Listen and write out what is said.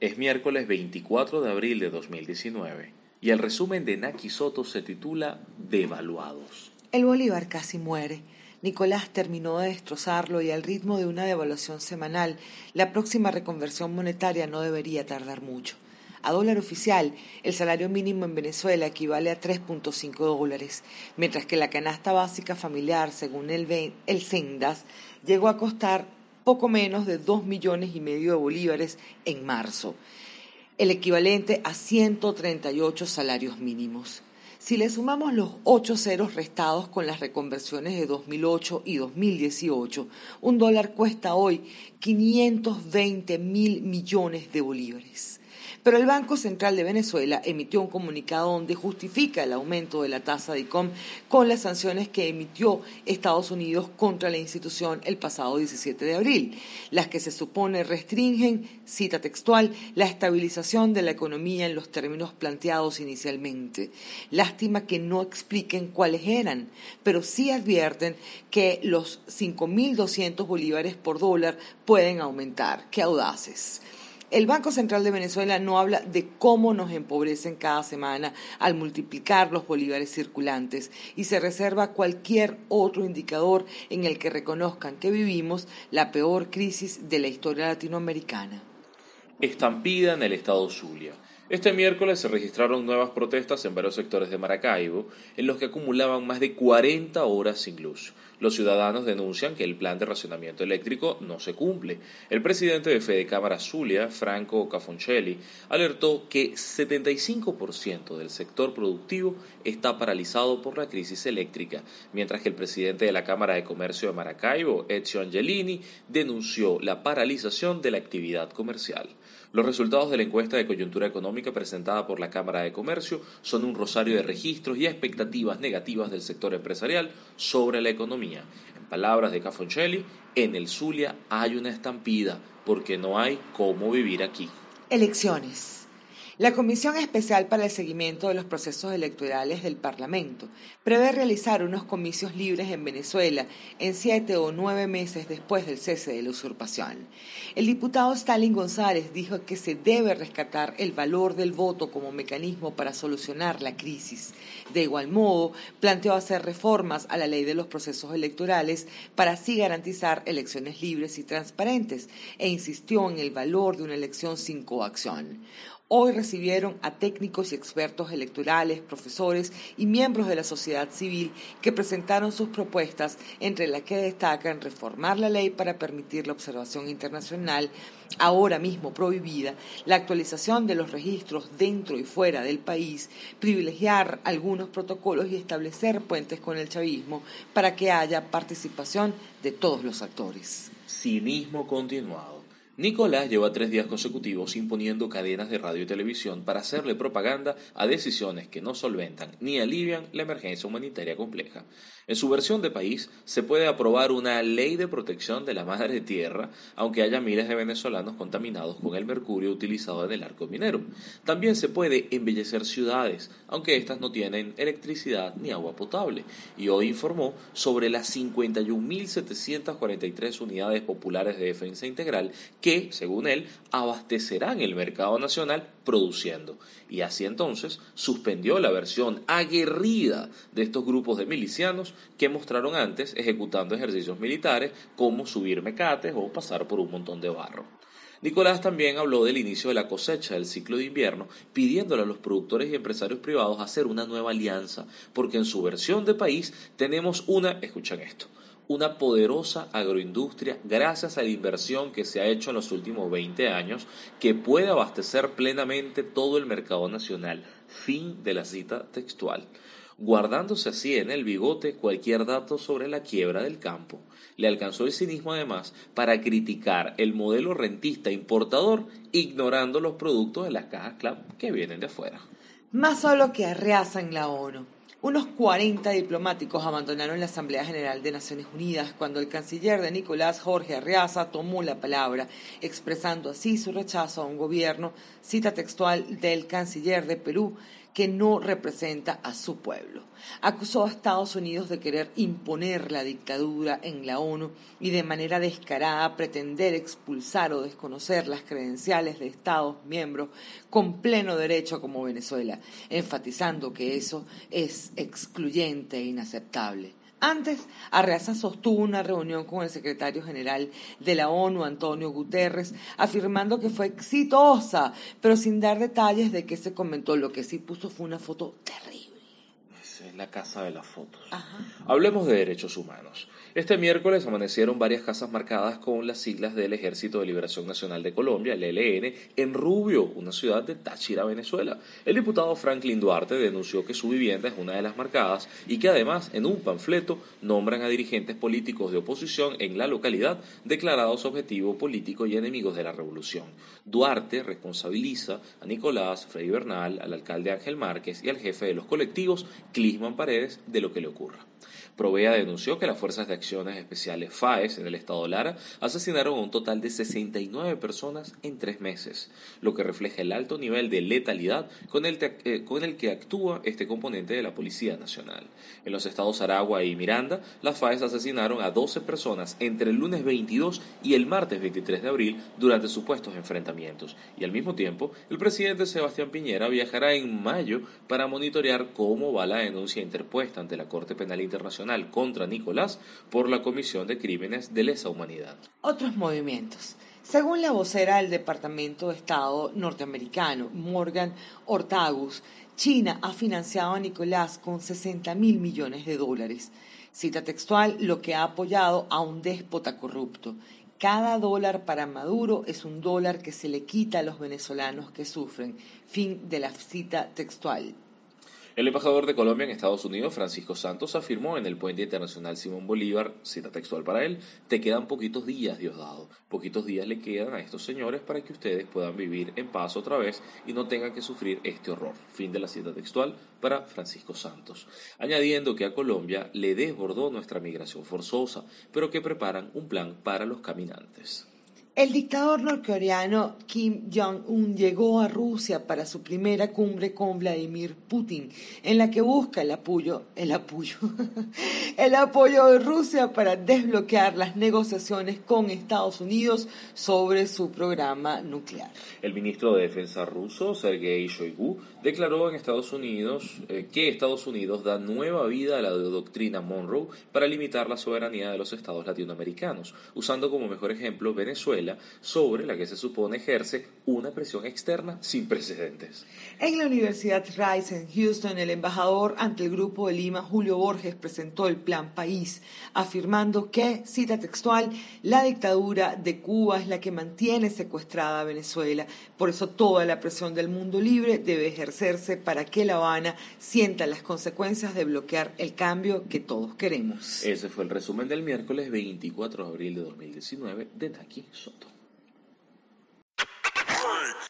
Es miércoles 24 de abril de 2019 y el resumen de Naki Soto se titula Devaluados. El Bolívar casi muere. Nicolás terminó de destrozarlo y al ritmo de una devaluación semanal, la próxima reconversión monetaria no debería tardar mucho. A dólar oficial, el salario mínimo en Venezuela equivale a 3.5 dólares, mientras que la canasta básica familiar, según el, el Sendas, llegó a costar poco menos de 2 millones y medio de bolívares en marzo, el equivalente a 138 salarios mínimos. Si le sumamos los ocho ceros restados con las reconversiones de 2008 y 2018, un dólar cuesta hoy 520 mil millones de bolívares. Pero el Banco Central de Venezuela emitió un comunicado donde justifica el aumento de la tasa de ICOM con las sanciones que emitió Estados Unidos contra la institución el pasado 17 de abril, las que se supone restringen, cita textual, la estabilización de la economía en los términos planteados inicialmente. Lástima que no expliquen cuáles eran, pero sí advierten que los 5.200 bolívares por dólar pueden aumentar. ¡Qué audaces! El Banco Central de Venezuela no habla de cómo nos empobrecen cada semana al multiplicar los bolívares circulantes y se reserva cualquier otro indicador en el que reconozcan que vivimos la peor crisis de la historia latinoamericana. Estampida en el estado Zulia. Este miércoles se registraron nuevas protestas en varios sectores de Maracaibo, en los que acumulaban más de 40 horas sin luz. Los ciudadanos denuncian que el plan de racionamiento eléctrico no se cumple. El presidente de Fede Cámara Zulia, Franco Cafoncelli, alertó que 75% del sector productivo está paralizado por la crisis eléctrica, mientras que el presidente de la Cámara de Comercio de Maracaibo, Ezio Angelini, denunció la paralización de la actividad comercial. Los resultados de la encuesta de coyuntura económica presentada por la Cámara de Comercio son un rosario de registros y expectativas negativas del sector empresarial sobre la economía. En palabras de Cafoncelli, en el Zulia hay una estampida porque no hay cómo vivir aquí. Elecciones. La Comisión Especial para el Seguimiento de los Procesos Electorales del Parlamento prevé realizar unos comicios libres en Venezuela en siete o nueve meses después del cese de la usurpación. El diputado Stalin González dijo que se debe rescatar el valor del voto como mecanismo para solucionar la crisis. De igual modo, planteó hacer reformas a la ley de los procesos electorales para así garantizar elecciones libres y transparentes e insistió en el valor de una elección sin coacción. Hoy recibieron a técnicos y expertos electorales, profesores y miembros de la sociedad civil que presentaron sus propuestas, entre las que destacan reformar la ley para permitir la observación internacional, ahora mismo prohibida, la actualización de los registros dentro y fuera del país, privilegiar algunos protocolos y establecer puentes con el chavismo para que haya participación de todos los actores. Cinismo continuado. Nicolás lleva tres días consecutivos imponiendo cadenas de radio y televisión para hacerle propaganda a decisiones que no solventan ni alivian la emergencia humanitaria compleja. En su versión de país se puede aprobar una ley de protección de la madre tierra, aunque haya miles de venezolanos contaminados con el mercurio utilizado en el arco minero. También se puede embellecer ciudades, aunque éstas no tienen electricidad ni agua potable. Y hoy informó sobre las 51.743 unidades populares de defensa integral que que, según él, abastecerán el mercado nacional produciendo. Y así entonces suspendió la versión aguerrida de estos grupos de milicianos que mostraron antes ejecutando ejercicios militares como subir mecates o pasar por un montón de barro. Nicolás también habló del inicio de la cosecha del ciclo de invierno, pidiéndole a los productores y empresarios privados hacer una nueva alianza, porque en su versión de país tenemos una, escuchan esto, una poderosa agroindustria gracias a la inversión que se ha hecho en los últimos 20 años que puede abastecer plenamente todo el mercado nacional. Fin de la cita textual. Guardándose así en el bigote cualquier dato sobre la quiebra del campo. Le alcanzó el cinismo además para criticar el modelo rentista importador ignorando los productos de las cajas CLAP que vienen de afuera. Más solo que arreasa en la ONU. Unos 40 diplomáticos abandonaron la Asamblea General de Naciones Unidas cuando el canciller de Nicolás Jorge Arreaza tomó la palabra, expresando así su rechazo a un gobierno, cita textual del canciller de Perú, que no representa a su pueblo. Acusó a Estados Unidos de querer imponer la dictadura en la ONU y de manera descarada pretender expulsar o desconocer las credenciales de Estados miembros con pleno derecho como Venezuela, enfatizando que eso es excluyente e inaceptable. Antes, Arreaza sostuvo una reunión con el secretario general de la ONU, Antonio Guterres, afirmando que fue exitosa, pero sin dar detalles de qué se comentó. Lo que sí puso fue una foto terrible es la casa de las fotos. Hablemos de derechos humanos. Este miércoles amanecieron varias casas marcadas con las siglas del Ejército de Liberación Nacional de Colombia, el ELN, en Rubio, una ciudad de Táchira, Venezuela. El diputado Franklin Duarte denunció que su vivienda es una de las marcadas y que además en un panfleto nombran a dirigentes políticos de oposición en la localidad declarados objetivo político y enemigos de la revolución. Duarte responsabiliza a Nicolás Frei Bernal, al alcalde Ángel Márquez y al jefe de los colectivos, Clisman Paredes, de lo que le ocurra. Provea denunció que las Fuerzas de Acciones Especiales FAES en el estado Lara asesinaron a un total de 69 personas en tres meses, lo que refleja el alto nivel de letalidad con el, eh, con el que actúa este componente de la Policía Nacional. En los estados Aragua y Miranda, las FAES asesinaron a 12 personas entre el lunes 22 y el martes 23 de abril durante supuestos enfrentamientos, y al mismo tiempo, el presidente Sebastián Piñera viajará en mayo para monitorear cómo va la denuncia interpuesta ante la Corte Penal Internacional contra Nicolás por la comisión de crímenes de lesa humanidad. Otros movimientos. Según la vocera del Departamento de Estado norteamericano, Morgan Ortagus, China ha financiado a Nicolás con 60 mil millones de dólares. Cita textual, lo que ha apoyado a un déspota corrupto. Cada dólar para Maduro es un dólar que se le quita a los venezolanos que sufren. Fin de la cita textual. El embajador de Colombia en Estados Unidos, Francisco Santos, afirmó en el puente internacional Simón Bolívar, cita textual para él, te quedan poquitos días, Diosdado. Poquitos días le quedan a estos señores para que ustedes puedan vivir en paz otra vez y no tengan que sufrir este horror. Fin de la cita textual para Francisco Santos. Añadiendo que a Colombia le desbordó nuestra migración forzosa, pero que preparan un plan para los caminantes. El dictador norcoreano Kim Jong-un llegó a Rusia para su primera cumbre con Vladimir Putin, en la que busca el apoyo, el apoyo, el apoyo de Rusia para desbloquear las negociaciones con Estados Unidos sobre su programa nuclear. El ministro de Defensa ruso, Sergei Shoigu, declaró en Estados Unidos eh, que Estados Unidos da nueva vida a la doctrina Monroe para limitar la soberanía de los estados latinoamericanos, usando como mejor ejemplo Venezuela sobre la que se supone ejerce una presión externa sin precedentes. En la Universidad Rice en Houston, el embajador ante el Grupo de Lima, Julio Borges, presentó el Plan País, afirmando que, cita textual, la dictadura de Cuba es la que mantiene secuestrada a Venezuela. Por eso toda la presión del mundo libre debe ejercerse para que La Habana sienta las consecuencias de bloquear el cambio que todos queremos. Ese fue el resumen del miércoles 24 de abril de 2019 de Naki Soto.